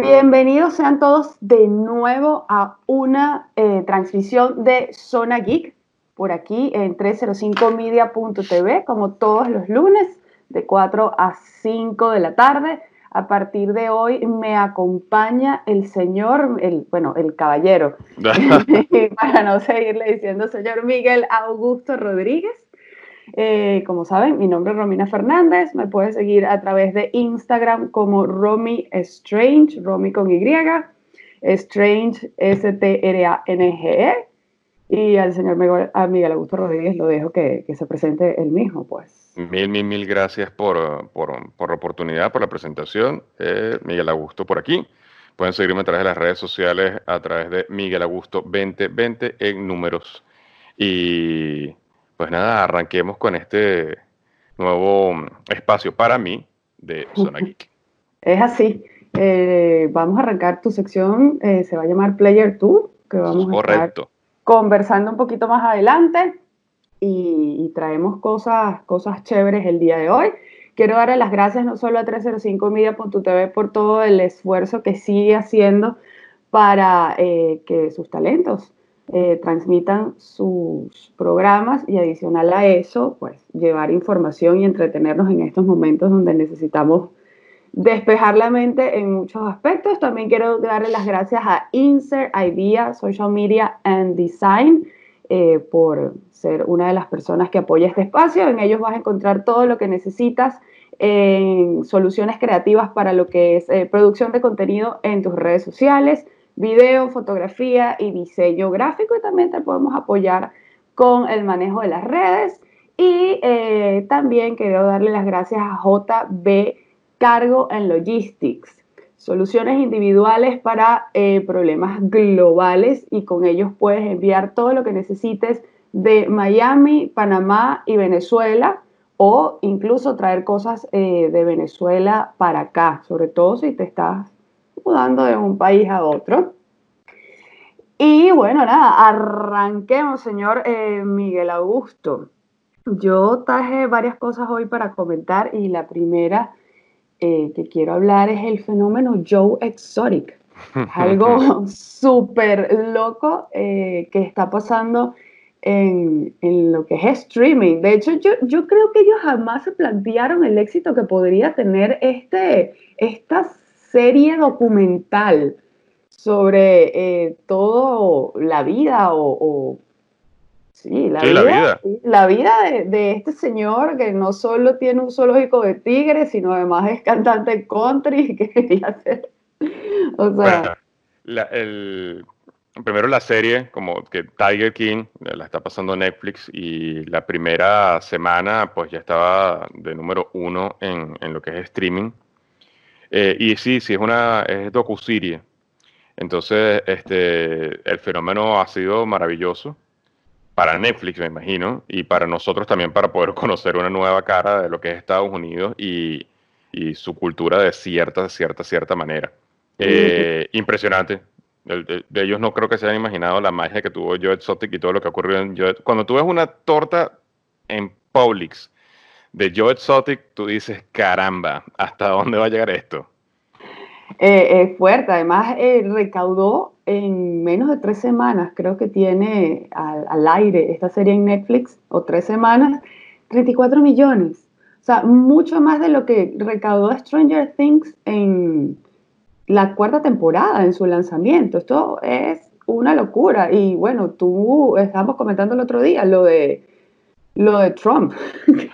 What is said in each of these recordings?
Bienvenidos sean todos de nuevo a una eh, transmisión de Zona Geek por aquí en 305media.tv como todos los lunes de 4 a 5 de la tarde. A partir de hoy me acompaña el señor, el, bueno, el caballero, para no seguirle diciendo señor Miguel Augusto Rodríguez. Eh, como saben, mi nombre es Romina Fernández. Me puedes seguir a través de Instagram como Romy Strange, Romy con Y, Strange, S-T-R-A-N-G-E. Y al señor Miguel, Augusto Rodríguez lo dejo que, se presente él mismo, pues. Mil, mil, mil gracias por, por, la oportunidad, por la presentación. Eh, Miguel Augusto por aquí. Pueden seguirme a través de las redes sociales, a través de Miguel Augusto 2020 en números. Y pues nada, arranquemos con este nuevo espacio para mí de Zona Geek. Es así. Eh, vamos a arrancar tu sección, eh, se va a llamar Player 2, que vamos Correcto conversando un poquito más adelante y, traemos cosas, cosas chéveres el día de hoy. Quiero darle las gracias no solo a 305media.tv por todo el esfuerzo que sigue haciendo para eh, que sus talentos eh, transmitan sus programas y adicional a eso, pues llevar información y entretenernos en estos momentos donde necesitamos despejar la mente en muchos aspectos. También quiero darle las gracias a Insert Idea, Social Media and Design, eh, por ser una de las personas que apoya este espacio. En ellos vas a encontrar todo lo que necesitas en soluciones creativas para lo que es eh, producción de contenido en tus redes sociales, video, fotografía y diseño gráfico. Y también te podemos apoyar con el manejo de las redes. Y eh, también quiero darle las gracias a JB cargo en logistics, soluciones individuales para eh, problemas globales y con ellos puedes enviar todo lo que necesites de Miami, Panamá y Venezuela o incluso traer cosas eh, de Venezuela para acá, sobre todo si te estás mudando de un país a otro. Y bueno, nada, arranquemos, señor eh, Miguel Augusto. Yo traje varias cosas hoy para comentar y la primera eh, que quiero hablar es el fenómeno Joe Exotic. algo súper loco eh, que está pasando en, en, lo que es streaming. De hecho, yo, yo creo que ellos jamás se plantearon el éxito que podría tener este, esta serie documental sobre eh, toda la vida o Sí, la vida, la vida. de, este señor que no solo tiene un zoológico de tigres, sino además es cantante country que quería hacer. O sea. el, primero la serie, como que Tiger King, la está pasando Netflix y la primera semana pues ya estaba de número uno en, en lo que es streaming. Eh, y sí, sí, es una es docu-serie. Entonces, este, el fenómeno ha sido maravilloso para Netflix, me imagino, y para nosotros también para poder conocer una nueva cara de lo que es Estados Unidos y, su cultura de cierta, cierta, cierta manera. Eh, impresionante. De, ellos no creo que se hayan imaginado la magia que tuvo Joe Exotic y todo lo que ocurrió en Joe. Cuando tú ves una torta en Publix de Joe Exotic, tú dices, caramba, ¿hasta dónde va a llegar esto? Eh, es fuerte, además eh, recaudó en menos de tres semanas, creo que tiene al, aire esta serie en Netflix, o tres semanas, 34 millones. O sea, mucho más de lo que recaudó Stranger Things en la cuarta temporada, en su lanzamiento. Esto es una locura. Y bueno, tú estábamos comentando el otro día lo de, lo de Trump.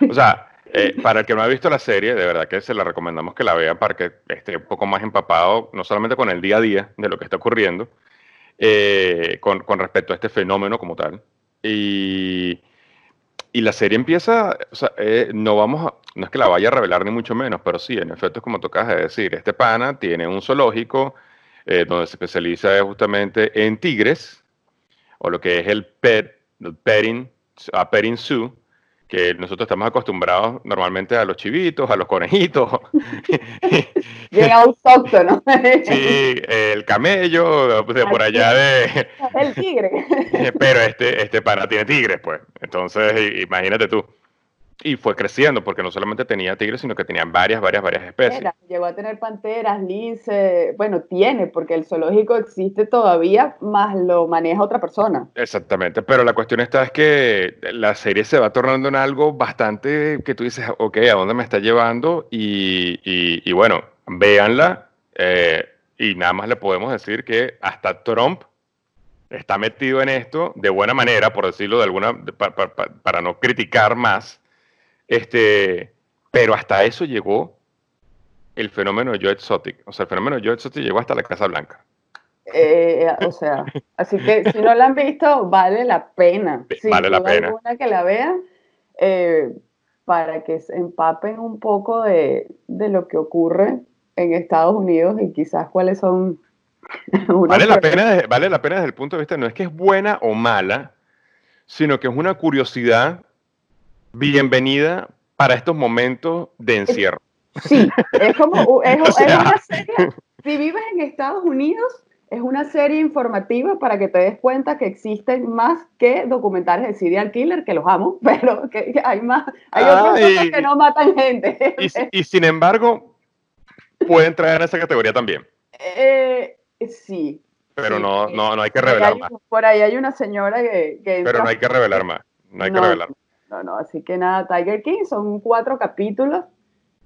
O sea, eh, para el que no ha visto la serie, de verdad que se la recomendamos que la vea para que esté un poco más empapado, no solamente con el día a día de lo que está ocurriendo, eh, con, con, respecto a este fenómeno como tal. Y, y la serie empieza, o sea, eh, no vamos no es que la vaya a revelar ni mucho menos, pero sí, en efecto es como tocas de decir, este pana tiene un zoológico donde se especializa justamente en tigres, o lo que es el pet, el petting, a petting zoo, que nosotros estamos acostumbrados normalmente a los chivitos, a los conejitos. Bien autóctono. sí, el camello, por allá de... El tigre. Pero este, este pana tiene tigres, pues. Entonces, imagínate tú. Y fue creciendo, porque no solamente tenía tigres, sino que tenía varias, varias, varias especies. llegó a tener panteras, lince, bueno, tiene, porque el zoológico existe todavía, más lo maneja otra persona. Exactamente, pero la cuestión está es que la serie se va tornando en algo bastante que tú dices, ok, ¿a dónde me está llevando? Y, y, bueno, véanla, eh, y nada más le podemos decir que hasta Trump está metido en esto de buena manera, por decirlo de alguna, para no criticar más, este, pero hasta eso llegó el fenómeno de Joe Exotic. O sea, el fenómeno de Joe Exotic llegó hasta la Casa Blanca. Eh, o sea, así que si no la han visto, vale la pena. vale la pena. que la vean eh, para que se empapen un poco de, de, lo que ocurre en Estados Unidos y quizás cuáles son. vale, la pena, vale la pena desde el punto de vista, no es que es buena o mala, sino que es una curiosidad bienvenida para estos momentos de encierro. Sí, es como es, una serie, si vives en Estados Unidos, es una serie informativa para que te des cuenta que existen más que documentales de serial killer, que los amo, pero que hay más, hay otros ah, que no matan gente. Y, sin embargo, pueden traer esa categoría también. Eh, sí. Pero no, no, no hay que revelar más. Por ahí hay una señora que... pero no hay que revelar más. No hay que revelar más. No, no, así que nada, Tiger King son cuatro capítulos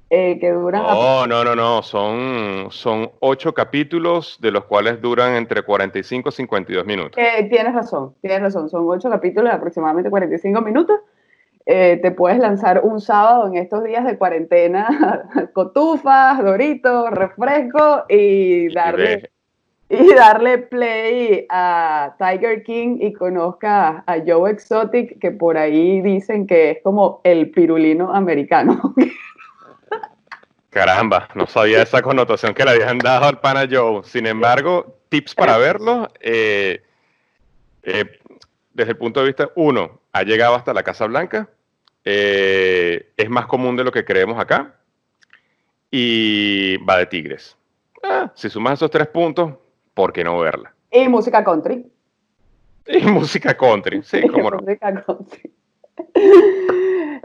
eh, que duran... No, no, no, no, son, son ocho capítulos de los cuales duran entre 45 y 52 minutos. Eh, tienes razón, tienes razón, son ocho capítulos de aproximadamente 45 minutos. Eh, te puedes lanzar un sábado en estos días de cuarentena, cotufas, doritos, refresco y darle y darle play a Tiger King y conozca a Joe Exotic, que por ahí dicen que es como el pirulino americano. Caramba, no sabía esa connotación que le habían dado al pana Joe. Sin embargo, tips para verlo. Eh, eh, desde el punto de vista, uno, ha llegado hasta la Casa Blanca. Eh, es más común de lo que creemos acá. Y va de Tigres. Ah, si sumas esos tres puntos, ¿por qué no verla? Y música country. Y música country, sí, cómo no. Música country.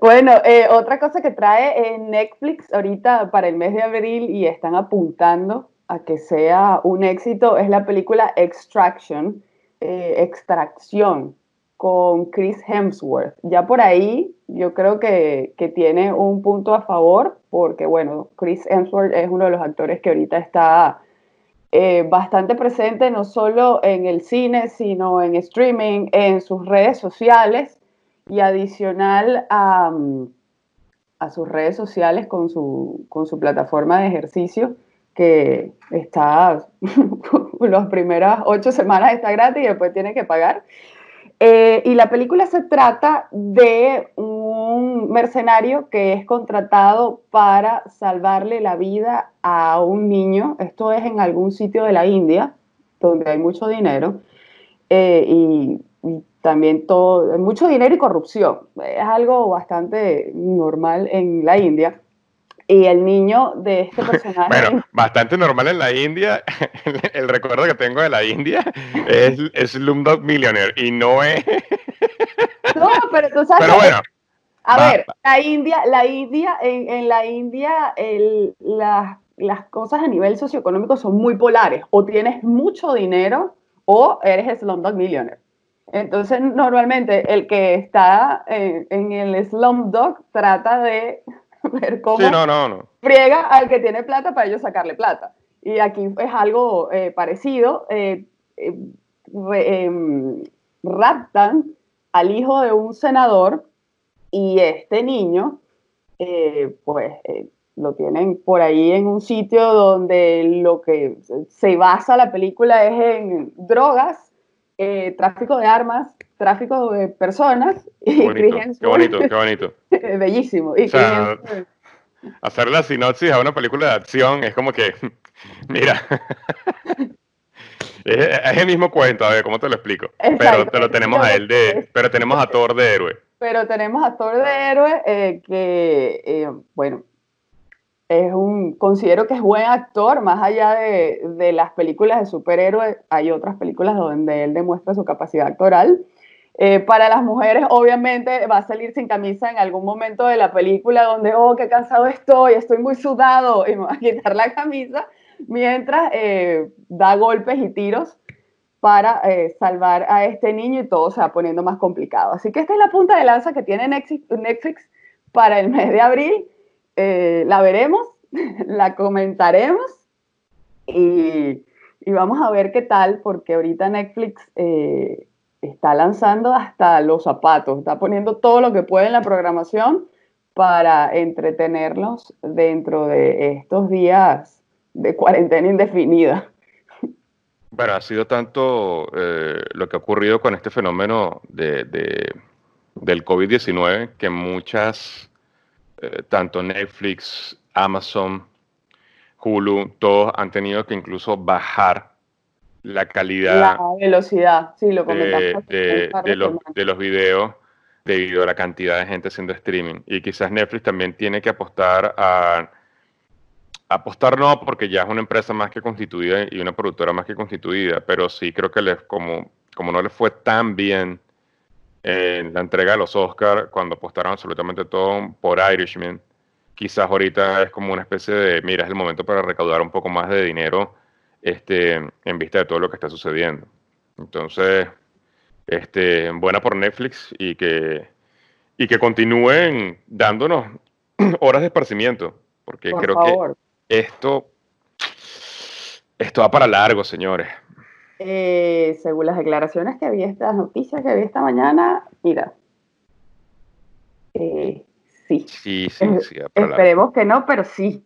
Bueno, eh, otra cosa que trae en Netflix ahorita para el mes de abril y están apuntando a que sea un éxito es la película Extraction, eh, Extracción, con Chris Hemsworth. Ya por ahí yo creo que, que, tiene un punto a favor porque, bueno, Chris Hemsworth es uno de los actores que ahorita está eh, bastante presente no solo en el cine, sino en streaming, en sus redes sociales y adicional a, mm, a sus redes sociales con su, con su plataforma de ejercicio que está, las primeras ocho semanas está gratis y después tiene que pagar. Eh, y la película se trata de un mercenario que es contratado para salvarle la vida a un niño. Esto es en algún sitio de la India, donde hay mucho dinero. Eh, y, también todo, mucho dinero y corrupción. Es algo bastante normal en la India. Y el niño de este personaje. Bueno, bastante normal en la India. El, recuerdo que tengo de la India es, es Slumdog Millionaire y no es. No, pero tú sabes. Pero bueno. A ver, la India, la India, en, en la India, el, las, las cosas a nivel socioeconómico son muy polares. O tienes mucho dinero o eres Slumdog Millionaire. Entonces, normalmente el que está en, en el Slumdog trata de ver cómo no, no, no. friega al que tiene plata para ellos sacarle plata. Y aquí es algo eh, parecido. Eh, eh, em, raptan al hijo de un senador y este niño, pues lo tienen por ahí en un sitio donde lo que se basa la película es en drogas, tráfico de armas, tráfico de personas. Qué bonito, qué bonito, qué bonito. Bellísimo. Y hacer la sinopsis a una película de acción es como que, mira, es, el mismo cuento, a ver, ¿cómo te lo explico? pero te lo tenemos a él de, pero tenemos a Thor de héroe. Pero tenemos a Thor de héroe eh, que, eh, bueno, es un, considero que es buen actor, más allá de, de las películas de superhéroes, hay otras películas donde él demuestra su capacidad actoral. Eh, para las mujeres, obviamente, va a salir sin camisa en algún momento de la película donde, oh, qué cansado estoy, estoy muy sudado, y me va a quitar la camisa, mientras eh, da golpes y tiros para eh, salvar a este niño y todo se va poniendo más complicado. Así que esta es la punta de lanza que tiene Netflix para el mes de abril. la veremos, la comentaremos y, y, vamos a ver qué tal, porque ahorita Netflix está lanzando hasta los zapatos, está poniendo todo lo que puede en la programación para entretenerlos dentro de estos días de cuarentena indefinida. Bueno, ha sido tanto eh, lo que ha ocurrido con este fenómeno de, del COVID-19 que muchas, eh, tanto Netflix, Amazon, Hulu, todos han tenido que incluso bajar la calidad. La velocidad, sí, lo comentamos. De, los, de los videos debido a la cantidad de gente haciendo streaming. Y quizás Netflix también tiene que apostar a. Apostar no, porque ya es una empresa más que constituida y una productora más que constituida, pero sí creo que les, como, como no les fue tan bien en la entrega de los Oscars, cuando apostaron absolutamente todo por Irishman, quizás ahorita es como una especie de, mira, es el momento para recaudar un poco más de dinero este, en vista de todo lo que está sucediendo. Entonces, este, buena por Netflix y que, y que continúen dándonos horas de esparcimiento, porque creo que esto, esto va para largo, señores. Eh, según las declaraciones que vi, estas noticias que vi esta mañana, mira, eh, sí. Sí, sí, sí. Esperemos que no, pero sí.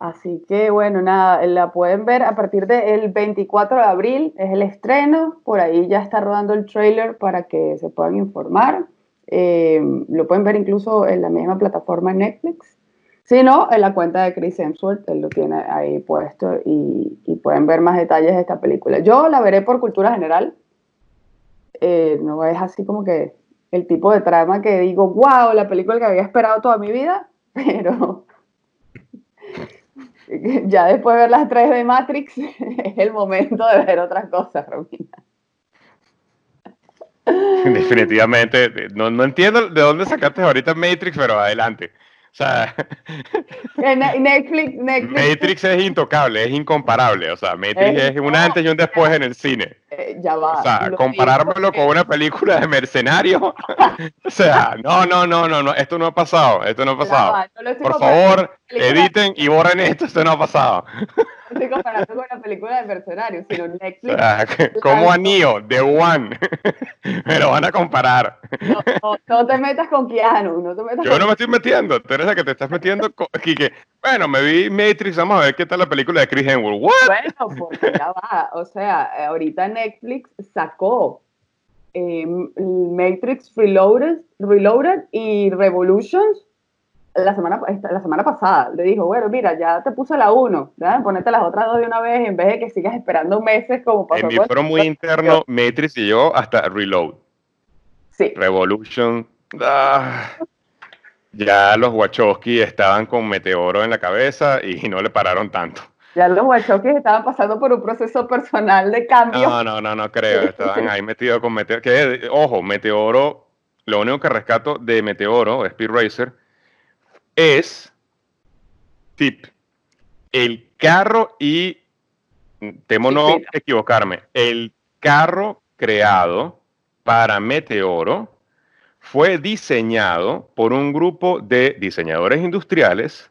Así que bueno, nada, la pueden ver a partir del 24 de abril, es el estreno, por ahí ya está rodando el trailer para que se puedan informar. Eh, lo pueden ver incluso en la misma plataforma Netflix. Si no, en la cuenta de Chris Hemsworth, él lo tiene ahí puesto y, pueden ver más detalles de esta película. Yo la veré por cultura general. Eh, no es así como que el tipo de trama que digo, wow, la película que había esperado toda mi vida, pero ya después de ver las tres de Matrix, es el momento de ver otras cosas, Romina. Definitivamente, no, no entiendo de dónde sacaste ahorita Matrix, pero adelante. O sea, Netflix, Matrix es intocable, es incomparable. O sea, Matrix es, un antes y un después en el cine. Eh, ya va. O sea, comparármelo con una película de mercenario. o sea, no, no, no, no, no, esto no ha pasado, esto no ha pasado. Por favor, editen y borren esto, esto no ha pasado estoy comparando con la película de Mercenarios, sino Netflix. como anillo, The One. Me lo van a comparar. No, no, te metas con Keanu. No te metas Yo no me estoy metiendo. Teresa, que te estás metiendo con. Bueno, me vi Matrix. Vamos a ver qué tal la película de Chris Hemsworth. Bueno, porque ya va. O sea, ahorita Netflix sacó eh, Matrix Reloaded, Reloaded y Revolutions la semana, la semana pasada le dijo, bueno, mira, ya te puse la 1, ponete las otras dos de una vez en vez de que sigas esperando meses como pasó. En mi foro muy interno, Matrix y yo hasta Reload. Sí. Revolution. Ah, ya los Wachowski estaban con Meteoro en la cabeza y no le pararon tanto. Ya los Wachowski estaban pasando por un proceso personal de cambio. No, no, no, no creo. Estaban ahí metidos con Meteoro. Que, ojo, Meteoro, lo único que rescato de Meteoro, Speed Racer, es, tip, el carro y, temo no equivocarme, el carro creado para Meteoro fue diseñado por un grupo de diseñadores industriales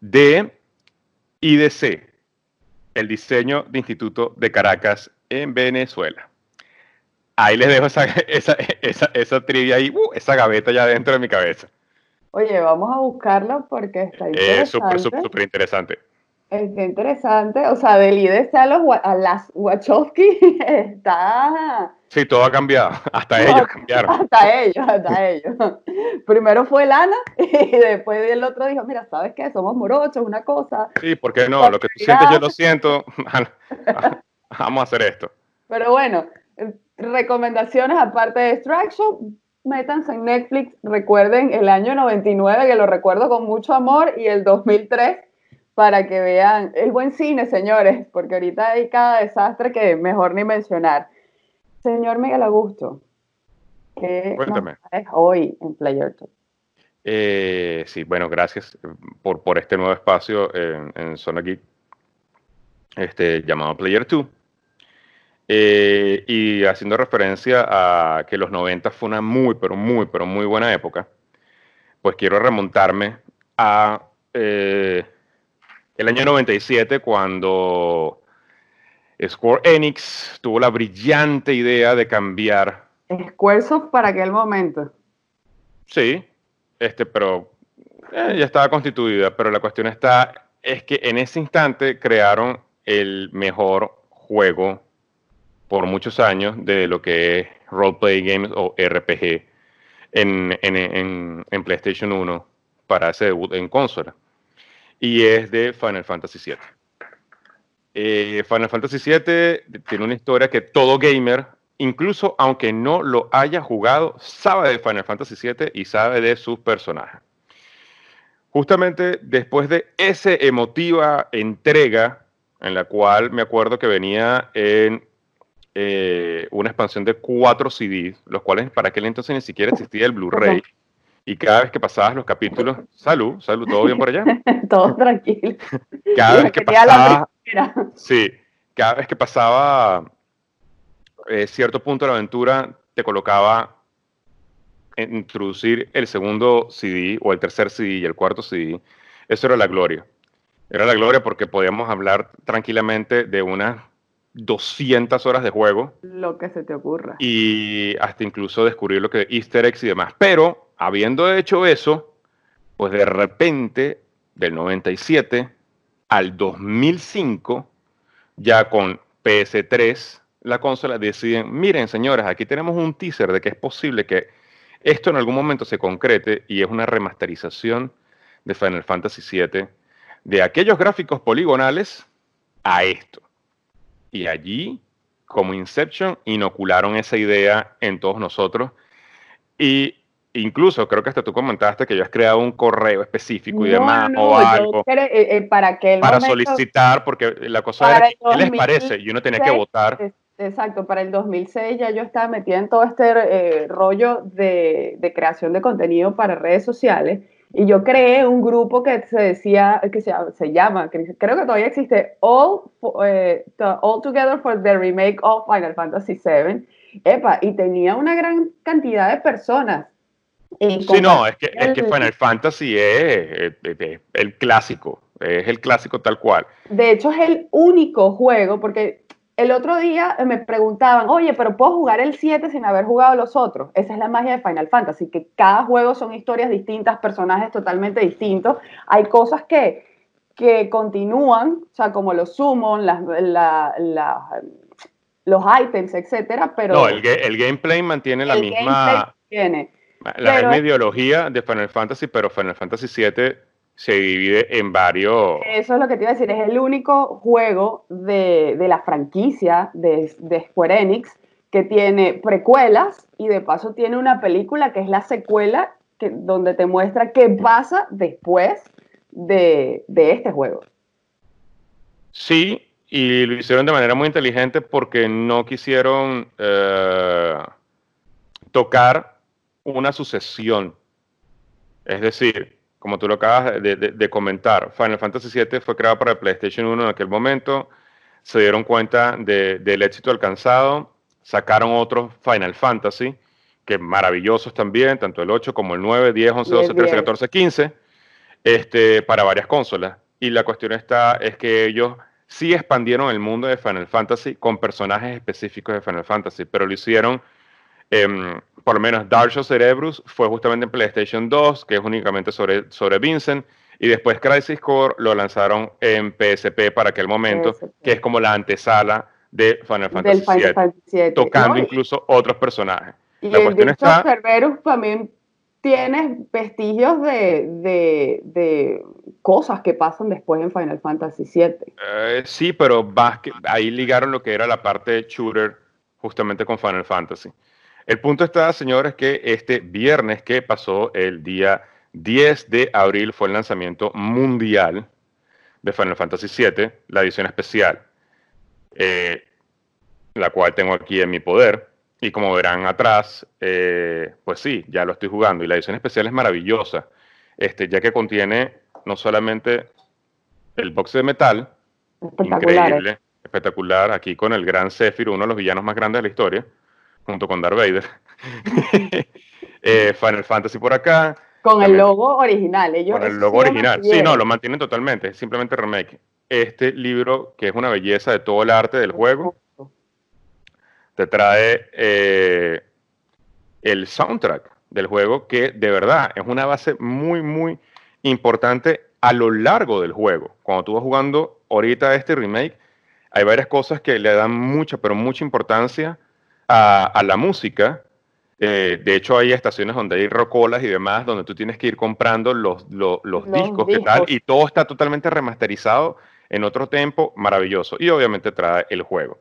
de IDC, el diseño de Instituto de Caracas en Venezuela. Ahí les dejo esa, esa, esa, trivia ahí, uh, esa gaveta ya dentro de mi cabeza. Oye, vamos a buscarlo porque está interesante. Es súper, súper interesante. Está interesante. O sea, del IDC a, los, a las Wachowski está... Sí, todo ha cambiado. Hasta ellos cambiaron. Hasta ellos, hasta ellos. Primero fue Lana y después el otro dijo, mira, ¿sabes qué? Somos morochos, una cosa. Sí, ¿por qué no? Lo que tú sientes yo lo siento. Vamos a hacer esto. Pero bueno, recomendaciones aparte de Extraction, métanse en Netflix, recuerden el año 99, que lo recuerdo con mucho amor, y el 2003, para que vean el buen cine, señores, porque ahorita hay cada desastre que mejor ni mencionar. Señor Miguel Augusto, ¿Qué Cuéntame. hoy en Player eh, sí, bueno, gracias por, por este nuevo espacio en, en Zona Geek este, llamado Player 2. Eh, y haciendo referencia a que los 90 fue una muy, pero muy, pero muy buena época, pues quiero remontarme a eh, el año 97 cuando Square Enix tuvo la brillante idea de cambiar. Squaresoft para aquel momento. Sí, este, pero eh, ya estaba constituida, pero la cuestión está, es que en ese instante crearon el mejor juego por muchos años de lo que es roleplay games o RPG en, en, PlayStation 1 para ese debut en consola. Y es de Final Fantasy VII. Eh, Final Fantasy VII tiene una historia que todo gamer, incluso aunque no lo haya jugado, sabe de Final Fantasy VII y sabe de sus personajes. Justamente después de esa emotiva entrega, en la cual me acuerdo que venía en eh, una expansión de cuatro CDs, los cuales para aquel entonces ni siquiera existía el Blu-ray. Y cada vez que pasabas los capítulos, salud, salud, ¿todo bien por allá? Todo tranquilo. Cada vez que pasaba, sí, cada vez que pasaba eh, cierto punto de la aventura, te colocaba introducir el segundo CD o el tercer CD y el cuarto CD. Eso era la gloria. Era la gloria porque podíamos hablar tranquilamente de unas 200 horas de juego. Lo que se te ocurra. Y hasta incluso descubrir lo que easter eggs y demás. Pero habiendo hecho eso, pues de repente, del 97 al 2005, ya con PS3, la consola deciden, miren señores, aquí tenemos un teaser de que es posible que esto en algún momento se concrete y es una remasterización de Final Fantasy VII, de aquellos gráficos poligonales a esto. Y allí, como Inception, inocularon esa idea en todos nosotros. Y incluso creo que hasta tú comentaste que ya has creado un correo específico y demás o algo eh, eh, para que para solicitar porque la cosa era qué les parece y uno tenía que votar exacto para el 2006 ya yo estaba metida en todo este eh, rollo de, de, creación de contenido para redes sociales y yo creé un grupo que se decía, que se, se llama, creo que todavía existe, All, eh, All Together for the Remake of Final Fantasy VII. Epa, y tenía una gran cantidad de personas. Sí, no, es que, es que Final Fantasy es, el clásico, es el clásico tal cual. De hecho, es el único juego, porque el otro día me preguntaban, oye, pero puedo jugar el 7 sin haber jugado los otros. Esa es la magia de Final Fantasy, que cada juego son historias distintas, personajes totalmente distintos. Hay cosas que, que continúan, o sea, como los summon, las, los items, etcétera, pero... No, el, el gameplay mantiene la misma... Tiene, la misma ideología de Final Fantasy, pero Final Fantasy 7 se divide en varios. Eso es lo que te iba a decir, es el único juego de, la franquicia de, Square Enix que tiene precuelas y de paso tiene una película que es la secuela que, donde te muestra qué pasa después de, este juego. Sí, y lo hicieron de manera muy inteligente porque no quisieron eh, tocar una sucesión. Es decir, como tú lo acabas de, comentar, Final Fantasy VII fue creado para el PlayStation 1 en aquel momento, se dieron cuenta del éxito alcanzado, sacaron otros Final Fantasy, que maravillosos también, tanto el 8 como el 9, 10, 11, 12, 13, 14, 15, este, para varias consolas. Y la cuestión está, es que ellos sí expandieron el mundo de Final Fantasy con personajes específicos de Final Fantasy, pero lo hicieron Em, por lo menos Dark Cerebrus fue justamente en PlayStation 2, que es únicamente sobre, sobre Vincent, y después Crisis Core lo lanzaron en PSP para aquel momento, que es como la antesala de Final Fantasy, VII, tocando incluso otros personajes. Y la cuestión está... Cerberus también tiene vestigios de, de, cosas que pasan después en Final Fantasy VII. Eh, sí, pero ahí ligaron lo que era la parte de shooter justamente con Final Fantasy. El punto está, señores, que este viernes que pasó, el día 10 de abril, fue el lanzamiento mundial de Final Fantasy VII, la edición especial, eh, la cual tengo aquí en mi poder. y como verán atrás, eh, pues sí, ya lo estoy jugando. Y la edición especial es maravillosa, este, ya que contiene no solamente el box de metal, increíble, espectacular, aquí con el gran Zephyr, uno de los villanos más grandes de la historia, junto con Darth Vader. Eh, Final Fantasy por acá. Con el logo original, ellos. Con el logo original, sí, no, lo mantienen totalmente, simplemente remake. Este libro, que es una belleza de todo el arte del juego, te trae eh, el soundtrack del juego, que de verdad es una base muy, muy importante a lo largo del juego. Cuando tú vas jugando ahorita este remake, hay varias cosas que le dan mucha, pero mucha importancia a, la música. Eh, de hecho, hay estaciones donde hay rocolas y demás, donde tú tienes que ir comprando los, discos, tal, y todo está totalmente remasterizado en otro tiempo maravilloso. Y obviamente trae el juego.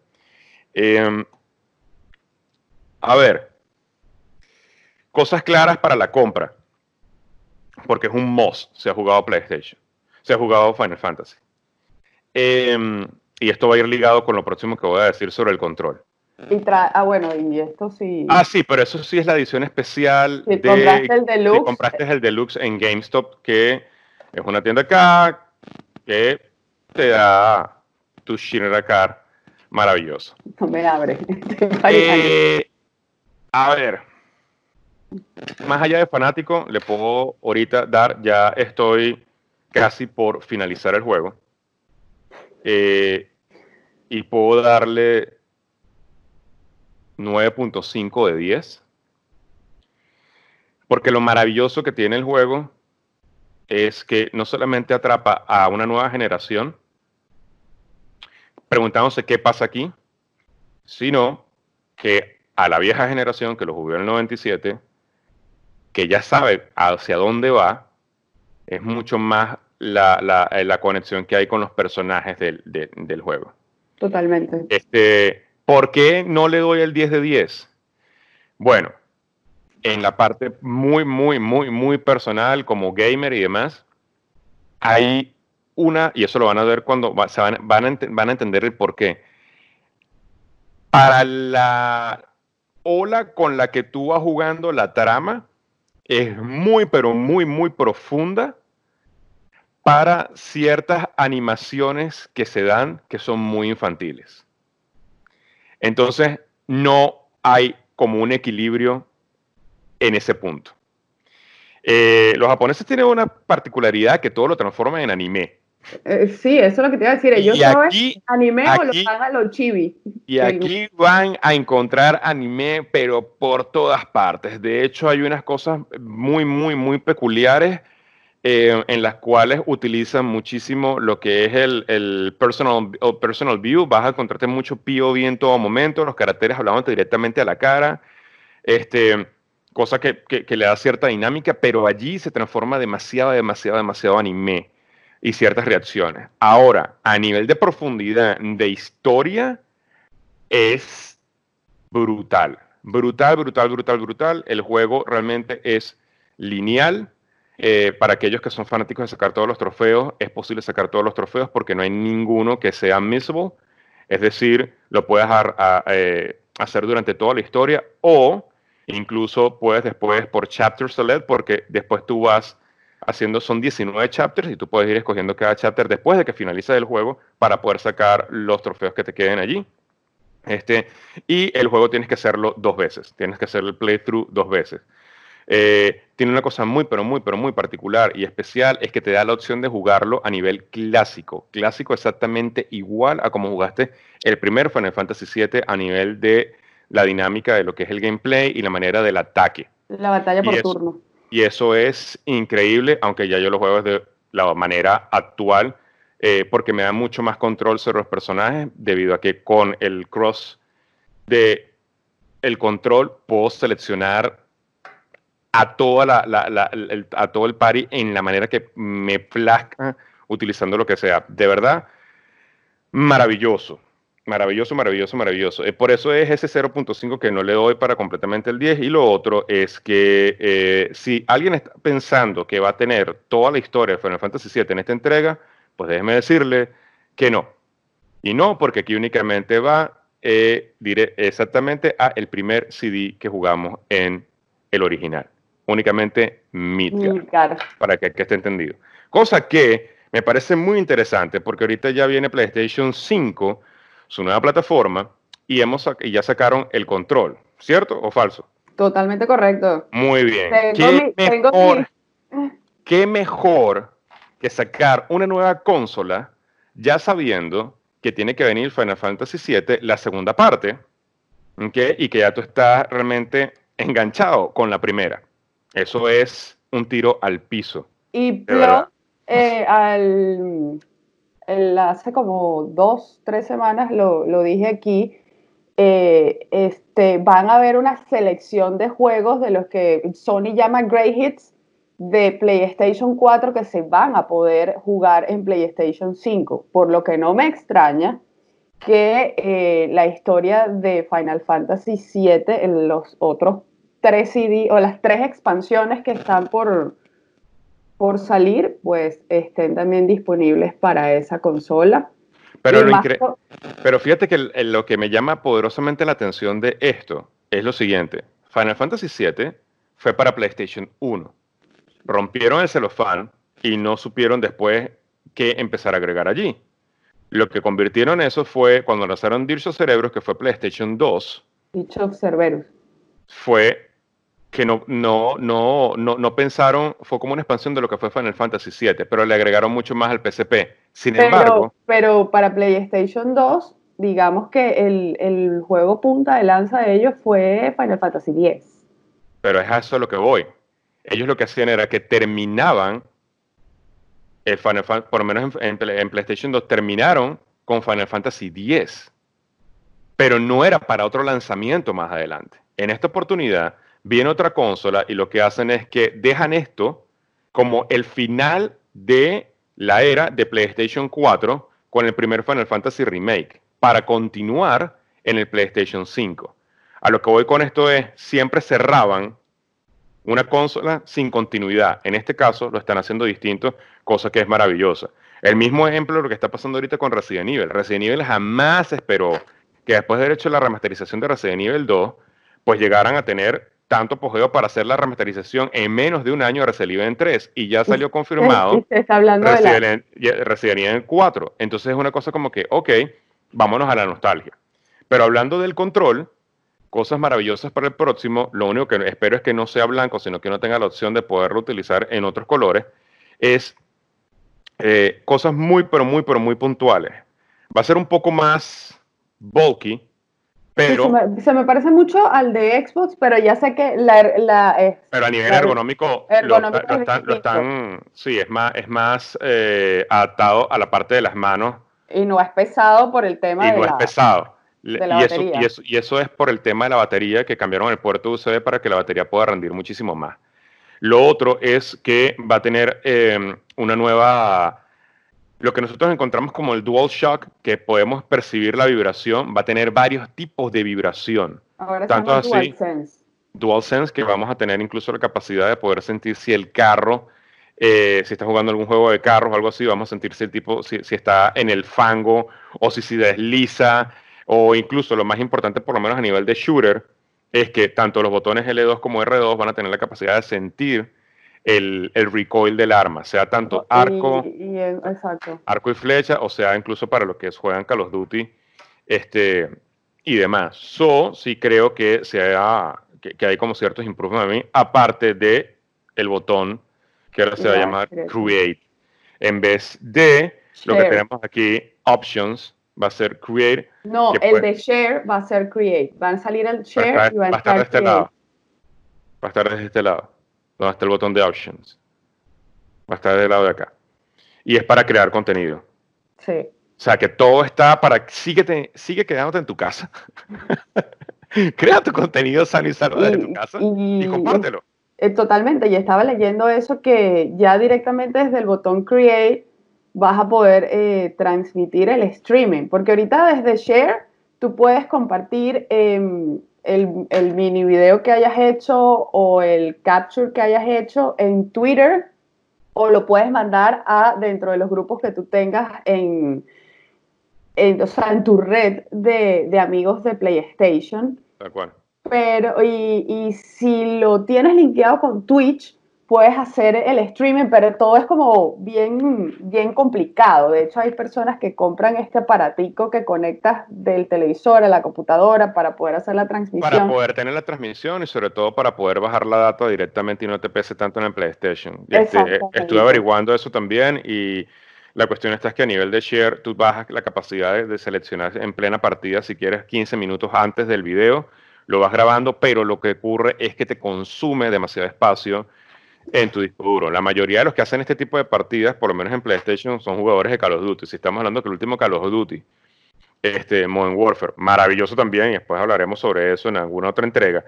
Em, a ver, cosas claras para la compra, porque es un MOS, se ha jugado PlayStation, se ha jugado Final Fantasy. Em, y esto va a ir ligado con lo próximo que voy a decir sobre el control. Y ah, bueno, y esto sí. Ah, sí, pero eso sí es la edición especial. Si de, compraste el deluxe. Si compraste el deluxe en GameStop, que es una tienda acá que te da tu Shinra Car maravilloso. No me abre. Eh, a ver, más allá de fanático, le puedo ahorita dar, ya estoy casi por finalizar el juego. Eh, y puedo darle 9.5 de 10. Porque lo maravilloso que tiene el juego es que no solamente atrapa a una nueva generación, preguntándose qué pasa aquí, sino que a la vieja generación que lo jugó en el 97, que ya sabe hacia dónde va, es mucho más la, la, conexión que hay con los personajes del, del, juego. Totalmente. Este, ¿Por qué no le doy el 10 de 10? Bueno, en la parte muy, muy, muy, muy personal, como gamer y demás, hay una, y eso lo van a ver cuando se van, van, a, van a entender el por qué. Para la ola con la que tú vas jugando la trama es muy, pero muy, muy profunda para ciertas animaciones que se dan que son muy infantiles. Entonces, no hay como un equilibrio en ese punto. Eh, los japoneses tienen una particularidad que todo lo transforman en anime. Eh, sí, eso es lo que te iba a decir. Ellos aquí, anime o lo los chibi. Y aquí van a encontrar anime, pero por todas partes. De hecho, hay unas cosas muy, muy, muy peculiares eh, en las cuales utilizan muchísimo lo que es el, personal, personal view. Vas a encontrarte mucho POV en todo momento, los caracteres hablándote directamente a la cara. Este, cosa que, que le da cierta dinámica, pero allí se transforma demasiado, demasiado, demasiado anime y ciertas reacciones. Ahora, a nivel de profundidad de historia, es brutal. Brutal, brutal, brutal, brutal. El juego realmente es lineal. Eh, para aquellos que son fanáticos de sacar todos los trofeos, es posible sacar todos los trofeos porque no hay ninguno que sea missable. Es decir, lo puedes eh, hacer durante toda la historia o incluso puedes después por chapter select porque después tú vas haciendo, son 19 chapters y tú puedes ir escogiendo cada chapter después de que finalice el juego para poder sacar los trofeos que te queden allí. Este, y el juego tienes que hacerlo dos veces, tienes que hacer el playthrough dos veces. Eh, tiene una cosa muy, pero muy, pero muy particular y especial, es que te da la opción de jugarlo a nivel clásico. Clásico exactamente igual a como jugaste el primer Final Fantasy VII a nivel de la dinámica de lo que es el gameplay y la manera del ataque. La batalla por turno. Y eso es increíble, aunque ya yo lo juego de la manera actual, eh, porque me da mucho más control sobre los personajes, debido a que con el cross de el control puedo seleccionar a, toda la, el, a todo el party en la manera que me plazca utilizando lo que sea. De verdad, maravilloso. Maravilloso, maravilloso, maravilloso. Eh, por eso es ese 0.5 que no le doy para completamente el 10. Y lo otro es que eh, si alguien está pensando que va a tener toda la historia de Final Fantasy VII en esta entrega, pues déjeme decirle que no. Y no, porque aquí únicamente va eh, diré exactamente a el primer CD que jugamos en el original. Únicamente Midgar. Para que, que esté entendido. Cosa que me parece muy interesante porque ahorita ya viene PlayStation 5, su nueva plataforma, y, hemos, y ya sacaron el control, ¿cierto o falso? Totalmente correcto. Muy bien. ¿Qué, mejor, que sacar una nueva consola ya sabiendo que tiene que venir Final Fantasy VII, la segunda parte, y que ya tú estás realmente enganchado con la primera? Eso es un tiro al piso. Y eh, al, hace como dos, tres semanas lo, lo dije aquí, eh, este, van a haber una selección de juegos de los que Sony llama Great Hits de PlayStation 4 que se van a poder jugar en PlayStation 5, por lo que no me extraña que eh, la historia de Final Fantasy VII en los otros tres CD o las tres expansiones que están por, por salir, pues estén también disponibles para esa consola. Pero, pero fíjate que lo que me llama poderosamente la atención de esto es lo siguiente. Final Fantasy VII fue para PlayStation 1. Rompieron el celofán y no supieron después qué empezar a agregar allí. Lo que convirtieron eso fue cuando lanzaron Dirge of Cerebros, que fue PlayStation 2. Dirge of Cerberus. Fue que no, no, no, no, pensaron, fue como una expansión de lo que fue Final Fantasy VII, pero le agregaron mucho más al PSP. Sin embargo... Pero para PlayStation 2, digamos que el, juego punta de lanza de ellos fue Final Fantasy X. Pero es a eso lo que voy. Ellos lo que hacían era que terminaban, el Final por lo menos en, en PlayStation 2, terminaron con Final Fantasy X. Pero no era para otro lanzamiento más adelante. En esta oportunidad viene otra consola y lo que hacen es que dejan esto como el final de la era de PlayStation 4 con el primer Final Fantasy Remake para continuar en el PlayStation 5. A lo que voy con esto es, siempre cerraban una consola sin continuidad. En este caso lo están haciendo distinto, cosa que es maravillosa. El mismo ejemplo de lo que está pasando ahorita con Resident Evil. Resident Evil jamás esperó que después de haber hecho la remasterización de Resident Evil 2, pues llegaran a tener tanto apogeo para hacer la remasterización en menos de un año de Resident Evil 3 y ya salió confirmado está hablando Resident, Evil 4. Entonces es una cosa como que, ok, vámonos a la nostalgia. Pero hablando del control, cosas maravillosas para el próximo, lo único que espero es que no sea blanco, sino que no tenga la opción de poderlo utilizar en otros colores, es eh, cosas muy, pero muy, pero muy puntuales. Va a ser un poco más bulky, pero, se, me, parece mucho al de Xbox, pero ya sé que la... Eh, pero a nivel ergonómico, lo, están, sí, es más, es más eh, adaptado a la parte de las manos. Y no es pesado por el tema y no es pesado. y, eso, y, eso, y eso es por el tema de la batería, que cambiaron el puerto USB para que la batería pueda rendir muchísimo más. Lo otro es que va a tener eh, una nueva lo que nosotros encontramos como el dual shock, que podemos percibir la vibración, va a tener varios tipos de vibración. Ahora Tanto así, DualSense. DualSense, que vamos a tener incluso la capacidad de poder sentir si el carro, eh, si está jugando algún juego de carros o algo así, vamos a sentir si el tipo, si, si está en el fango o si se desliza, o incluso lo más importante, por lo menos a nivel de shooter, es que tanto los botones L2 como R2 van a tener la capacidad de sentir el, recoil del arma, sea tanto arco, y, arco y flecha, o sea incluso para los que juegan Call of Duty este, y demás. So, sí creo que, sea, que, hay como ciertos improvements aparte de el botón que ahora se va a llamar Create. En vez de lo que tenemos aquí, Options, va a ser Create. No, el de Share va a ser Create. Van a salir el Share y va a, estar, de este lado. Va a estar desde este lado donde está el botón de Options. Va a estar del lado de acá. Y es para crear contenido. Sí. O sea, que todo está para... Sigue, sigue quedándote en tu casa. Crea tu contenido sano y saludable en tu casa y, compártelo. Eh, totalmente. Y estaba leyendo eso que ya directamente desde el botón Create vas a poder eh, transmitir el streaming. Porque ahorita desde Share tú puedes compartir el, mini video que hayas hecho o el capture que hayas hecho en Twitter o lo puedes mandar a dentro de los grupos que tú tengas en, en, o sea, en tu red de, de amigos de PlayStation. De acuerdo. Pero, y, y si lo tienes linkeado con Twitch, puedes hacer el streaming, pero todo es como bien, bien complicado. De hecho, hay personas que compran este aparatico que conectas del televisor a la computadora para poder hacer la transmisión. Para poder tener la transmisión y sobre todo para poder bajar la data directamente y no te pese tanto en el PlayStation. Este, estuve averiguando eso también y la cuestión está es que a nivel de share tú bajas la capacidad de, de seleccionar en plena partida si quieres 15 minutos antes del video, lo vas grabando, pero lo que ocurre es que te consume demasiado espacio en tu disco duro. La mayoría de los que hacen este tipo de partidas, por lo menos en PlayStation, son jugadores de Call of Duty. Si estamos hablando que el último Call of Duty, este, Modern Warfare, maravilloso también, y después hablaremos sobre eso en alguna otra entrega,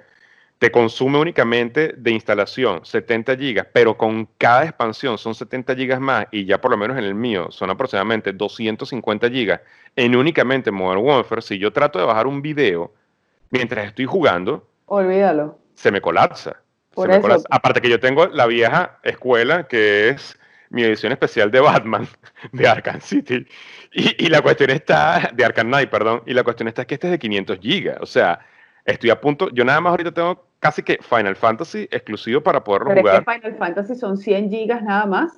te consume únicamente de instalación 70 gigas, pero con cada expansión son 70 gigas más, y ya por lo menos en el mío son aproximadamente 250 gigas en únicamente Modern Warfare. Si yo trato de bajar un video mientras estoy jugando, olvídalo. Se me colapsa Aparte que yo tengo la vieja escuela, que es mi edición especial de Batman, de Arkham City. Y, la cuestión está, de Arkham Knight, perdón, y la cuestión está que este es de 500 gigas. O sea, estoy a punto, yo nada más ahorita tengo casi que Final Fantasy exclusivo para poder Pero jugar. Es que Final Fantasy son 100 gigas nada más.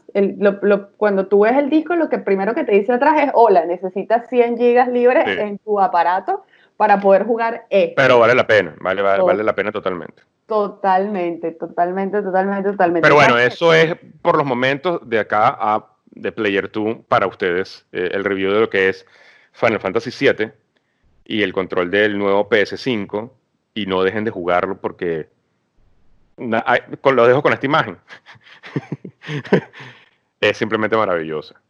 cuando tú ves el disco, lo que primero que te dice atrás es, hola, necesitas 100 gigas libres en tu aparato para poder jugar esto. Pero vale la pena, vale, vale la pena totalmente. Totalmente, totalmente, totalmente, totalmente. Pero bueno, eso es por los momentos de acá a de Player 2 para ustedes, eh, el review de lo que es Final Fantasy VII y el control del nuevo PS5 y no dejen de jugarlo porque lo dejo con esta imagen. es simplemente maravillosa.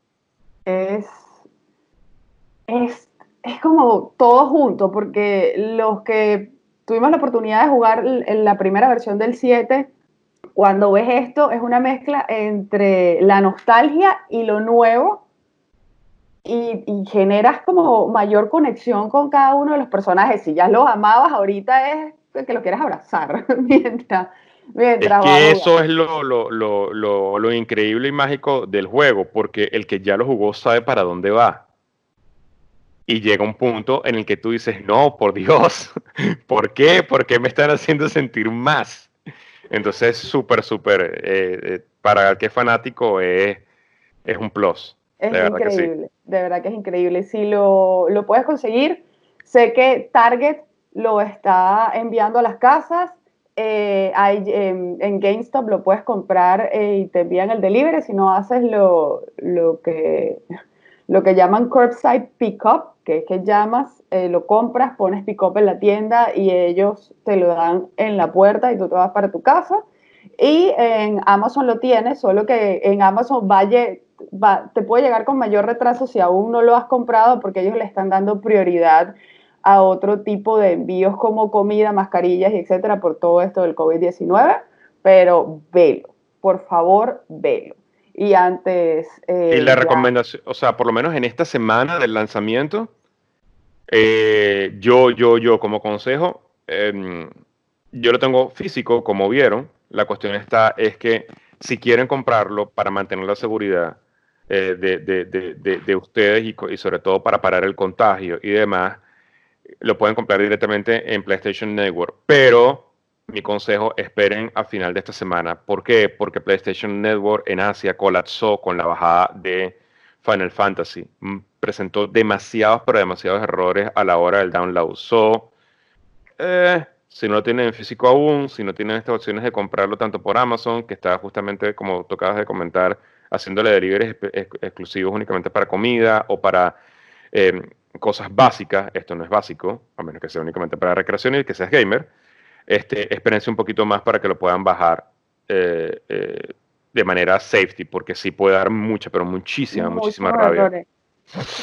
Es, es, es como todo junto, porque los que tuvimos la oportunidad de jugar en la primera versión del 7. Cuando ves esto, es una mezcla entre la nostalgia y lo nuevo. Y, generas como mayor conexión con cada uno de los personajes. Si ya los amabas, ahorita es que lo quieras abrazar mientras, mientras es que eso es lo, lo, lo, lo, increíble y mágico del juego, porque el que ya lo jugó sabe para dónde va. Y llega un punto en el que tú dices, no, por Dios, ¿por qué? ¿Por qué me están haciendo sentir más? Entonces, súper, súper, eh, eh, para el que es fanático es, es un plus. Es increíble, de verdad que es increíble. Si lo, lo, puedes conseguir, sé que Target lo está enviando a las casas. Eh, hay, en GameStop lo puedes comprar y te envían el delivery. Si no haces lo, lo, que, lo que llaman curbside pickup, que es que llamas, eh, lo compras, pones pick-up en la tienda y ellos te lo dan en la puerta y tú te vas para tu casa. Y en Amazon lo tienes, solo que en Amazon vaya, va, te puede llegar con mayor retraso si aún no lo has comprado porque ellos le están dando prioridad a otro tipo de envíos como comida, mascarillas y etcétera por todo esto del COVID-19. Pero velo, por favor, velo. Y antes... Eh, y la recomendación, o sea, por lo menos en esta semana del lanzamiento, eh, yo, yo, yo como consejo, em, yo lo tengo físico, como vieron. La cuestión está, es que si quieren comprarlo para mantener la seguridad eh, de, de, de, de, ustedes y, y, sobre todo para parar el contagio y demás, lo pueden comprar directamente en PlayStation Network. Pero mi consejo, esperen a final de esta semana. ¿Por qué? Porque PlayStation Network en Asia colapsó con la bajada de Final Fantasy. Mm, presentó demasiados, pero demasiados errores a la hora del download. So, eh, si no lo tienen en físico aún, si no tienen estas opciones de comprarlo tanto por Amazon, que está justamente, como tú acabas de comentar, haciéndole deliveries exclusivos únicamente para comida o para em, cosas básicas, esto no es básico, a menos que sea únicamente para recreación y que seas gamer, este, espérense un poquito más para que lo puedan bajar eh, eh, de manera safety, porque sí puede dar mucha, pero muchísima, muchísima rabia.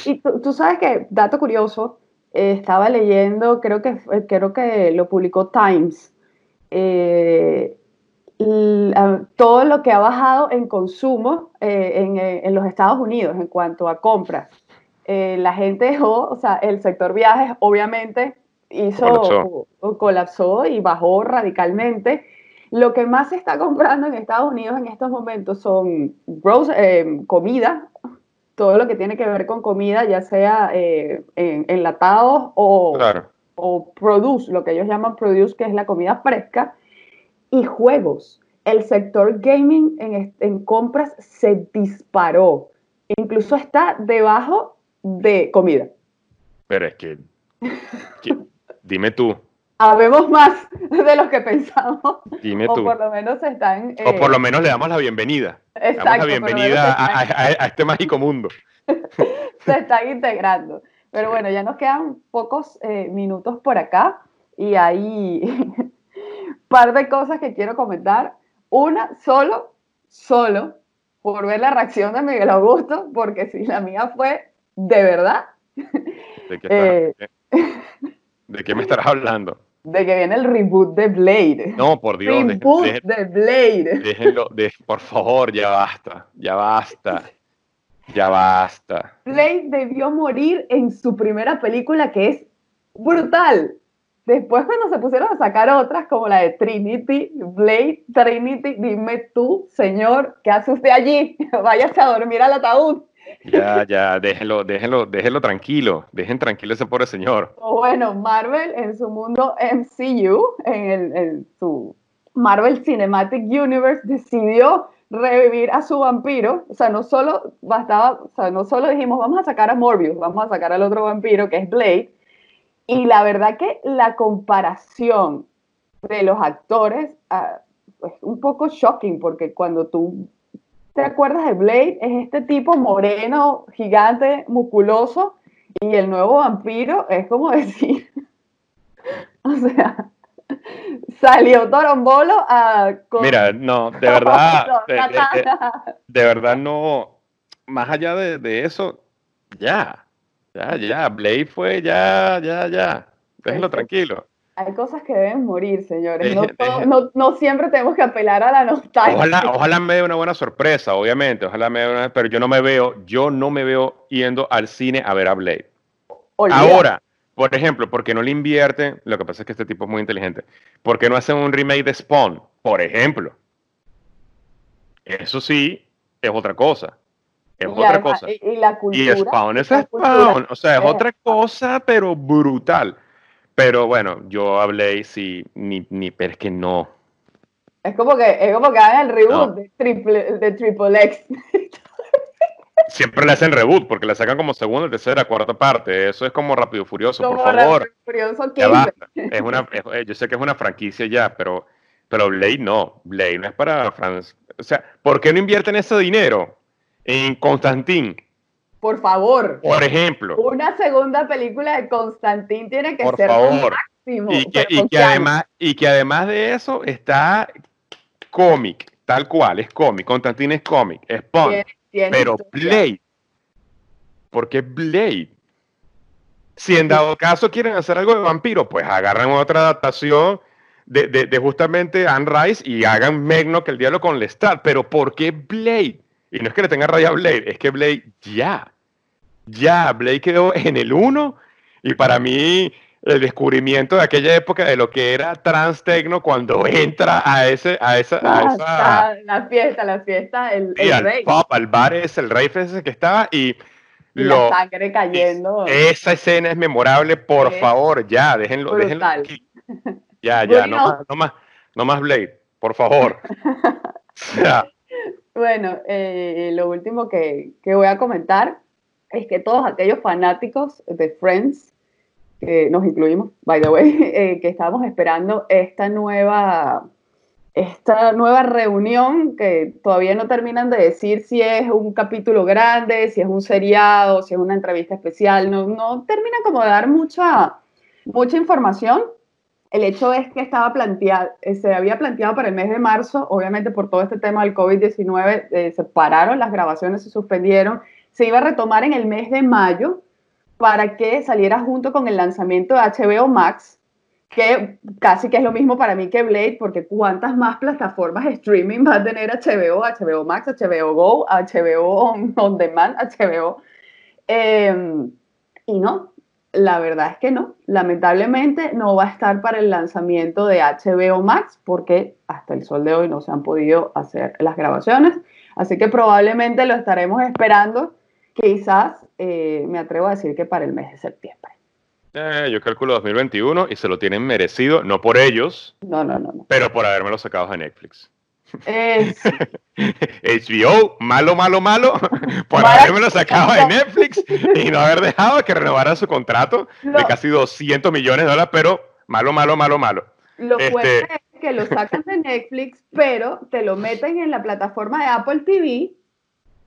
Y tú, sabes que, dato curioso, eh, estaba leyendo, creo que, creo que lo publicó Times, todo lo que ha bajado en consumo en, en, los Estados Unidos en cuanto a compras. la gente dejó, o sea, el sector viajes, obviamente, hizo, colapsó. y bajó radicalmente. Lo que más se está comprando en Estados Unidos en estos momentos son eh, comida, todo lo que tiene que ver con comida, ya sea eh, en, enlatados o, o produce, lo que ellos llaman produce, que es la comida fresca, y juegos. El sector gaming en, en compras se disparó. Incluso está debajo de comida. Pero es que, dime tú. Habemos más de los que pensamos. Dime tú. O por lo menos están. o por lo eh, menos le damos la bienvenida. Exacto, damos la bienvenida a, este mágico mundo. se están integrando. Pero bueno, ya nos quedan pocos eh, minutos por acá y hay un par de cosas que quiero comentar. Una, solo, solo, por ver la reacción de Miguel Augusto, porque si la mía fue de verdad. ¿De qué, eh, ¿De qué me estarás hablando? De que viene el reboot de Blade. No, por Dios. Reboot de, Blade. Déjenlo, por favor, ya basta, ya basta. Ya basta. Blade debió morir en su primera película que es brutal. Después cuando se pusieron a sacar otras como la de Trinity, Blade, Trinity, dime tú, señor, ¿qué hace usted allí? Váyase a dormir al ataúd. Ya, ya, déjenlo, déjenlo, déjenlo tranquilo, dejen tranquilo ese pobre señor. Bueno, Marvel en su mundo MCU, en, en su Marvel Cinematic Universe, decidió revivir a su vampiro, o sea, no solo bastaba, o sea, no solo dijimos, vamos a sacar a Morbius, vamos a sacar al otro vampiro que es Blade, y la verdad que la comparación de los actores ah, es un poco shocking, porque cuando tú te acuerdas de Blade, es este tipo moreno, gigante, musculoso, y el nuevo vampiro es como decir, o sea, Salió Torombolo a... Mira, no, de verdad, de, verdad no, más allá de, eso, ya, ya, ya, Blade fue, ya, ya, ya, déjenlo tranquilo. Hay cosas que deben morir, señores. No, no, siempre tenemos que apelar a la nostalgia. Ojalá, ojalá me dé una buena sorpresa, obviamente. Ojalá me dé una, pero yo no me veo, yo no me veo yendo al cine a ver a Blade. Ahora, por ejemplo, porque no le invierte, lo que pasa es que este tipo es muy inteligente, ¿por qué no hacen un remake de Spawn? Por ejemplo. Eso sí, es otra cosa. Es otra cosa. Y, la cultura. Y Spawn es Spawn. O sea, es otra cosa, pero brutal. Pero bueno, yo hablé y sí, ni, ni, pero es que no. Es como que, es como que hagan el reboot de, triple, de Triple X. Siempre le hacen reboot porque le sacan como segunda, tercera, cuarta parte. Eso es como Rápido Furioso, por favor. Furioso es una, eh, yo sé que es una franquicia ya, pero, pero Blade no. Blade no es para France. O sea, ¿por qué no invierten ese dinero en Constantín? Por favor. Por ejemplo. Una segunda película de Constantín tiene que ser favor. máximo. Y que, y que además, y que además de eso está cómic, tal cual, es cómic. Constantín es cómic, es punk. Pero Blade, ¿por qué Blade? Si en dado caso quieren hacer algo de vampiro, pues agarran otra adaptación de, justamente Anne Rice y hagan Megno que el diálogo con Lestat. Pero ¿por qué Blade? Y no es que le tenga raya a Blade, es que Blade ya, ya, Blade quedó en el 1 y para mí el descubrimiento de aquella época de lo que era trans techno cuando entra a ese a esa, ah, la fiesta la fiesta el, el rey. pop al bar es el rey ese que estaba y, la sangre cayendo. esa escena es memorable por favor ya déjenlo déjenlo ya ya no más no más no más Blade por favor bueno eh, lo último que, que voy a comentar es que todos aquellos fanáticos de Friends que nos incluimos, by the way, eh, que estábamos esperando esta nueva, esta nueva reunión que todavía no terminan de decir si es un capítulo grande, si es un seriado, si es una entrevista especial, no, no terminan como de dar mucha, mucha información. El hecho es que estaba planteado, eh, se había planteado para el mes de marzo, obviamente por todo este tema del COVID-19 eh, se pararon las grabaciones, se suspendieron, se iba a retomar en el mes de mayo, para que saliera junto con el lanzamiento de HBO Max, que casi que es lo mismo para mí que Blade, porque cuántas más plataformas de streaming va a tener HBO, HBO Max, HBO Go, HBO On, Demand, HBO. Em, y no, la verdad es que no. Lamentablemente no va a estar para el lanzamiento de HBO Max porque hasta el sol de hoy no se han podido hacer las grabaciones. Así que probablemente lo estaremos esperando quizás eh, me atrevo a decir que para el mes de septiembre. Eh, yo calculo 2021 y se lo tienen merecido, no por ellos, no, no, no, pero por habérmelo sacado de Netflix. Es... HBO, malo, malo, malo, por habérmelo sacado de Netflix y no haber dejado que renovara su contrato de casi 200 millones de dólares, pero malo, malo, malo, malo. Lo este... es que lo sacan de Netflix, pero te lo meten en la plataforma de Apple TV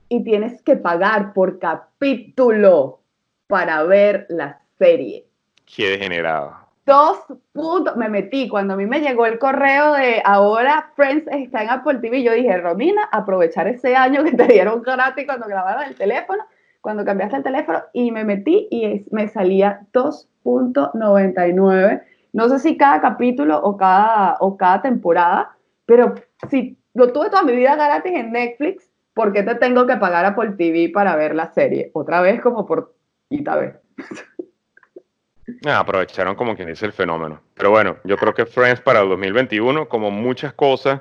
y tienes que pagar por capítulo para ver la serie. Qué degenerado. Dos puntos, me metí cuando a mí me llegó el correo de ahora Friends está en Apple TV, yo dije, Romina, aprovechar ese año que te dieron gratis cuando grabaron el teléfono, cuando cambiaste el teléfono, y me metí y me salía 2.99. No sé si cada capítulo o cada, o cada temporada, pero si lo tuve toda mi vida gratis en Netflix, ¿por qué te tengo que pagar Apple TV para ver la serie? Otra vez como por quita vez. Ah, aprovecharon como quien dice el fenómeno. Pero bueno, yo creo que Friends para el 2021, como muchas cosas,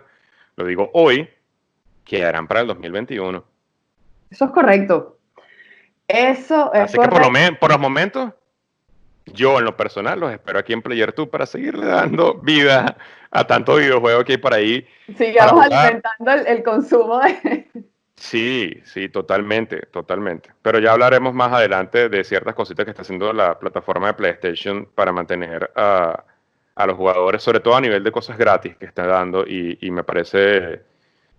lo digo hoy, quedarán para el 2021. Eso es correcto. Eso es Así que por, lo por los momentos, yo en lo personal los espero aquí en Player 2 para seguirle dando vida a tanto videojuego que hay por ahí. Sigamos alimentando el consumo de, Sí, sí, totalmente, totalmente. Pero ya hablaremos más adelante de ciertas cositas que está haciendo la plataforma de PlayStation para mantener a, los jugadores, sobre todo a nivel de cosas gratis que está dando y, me parece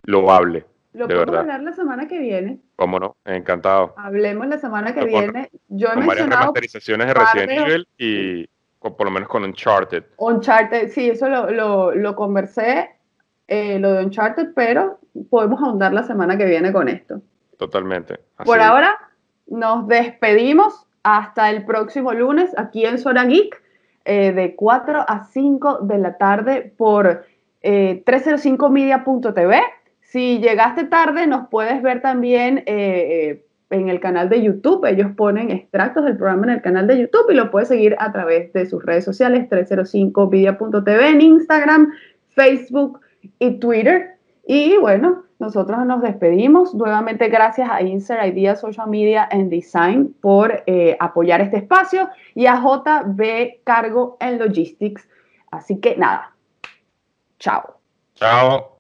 loable. Lo podemos hablar la semana que viene. ¿Cómo no? Encantado. Hablemos la semana que viene. Yo he con varias remasterizaciones de Resident Evil y por lo menos con Uncharted. Uncharted, sí, eso lo, lo, lo conversé eh, lo de Uncharted, pero podemos ahondar la semana que viene con esto. Totalmente. Por ahora, nos despedimos hasta el próximo lunes aquí en Zona Geek, eh, de 4 a 5 de la tarde por 305media.tv. Eh, si llegaste tarde, nos puedes ver también en el canal de YouTube. Ellos ponen extractos del programa en el canal de YouTube y lo puedes seguir a través de sus redes sociales, 305media.tv en Instagram, Facebook, y Twitter. Y bueno, nosotros nos despedimos. Nuevamente gracias a Insert Idea Social Media and Design por eh, apoyar este espacio y a JB Cargo en Logistics. Así que nada, chao. Chao.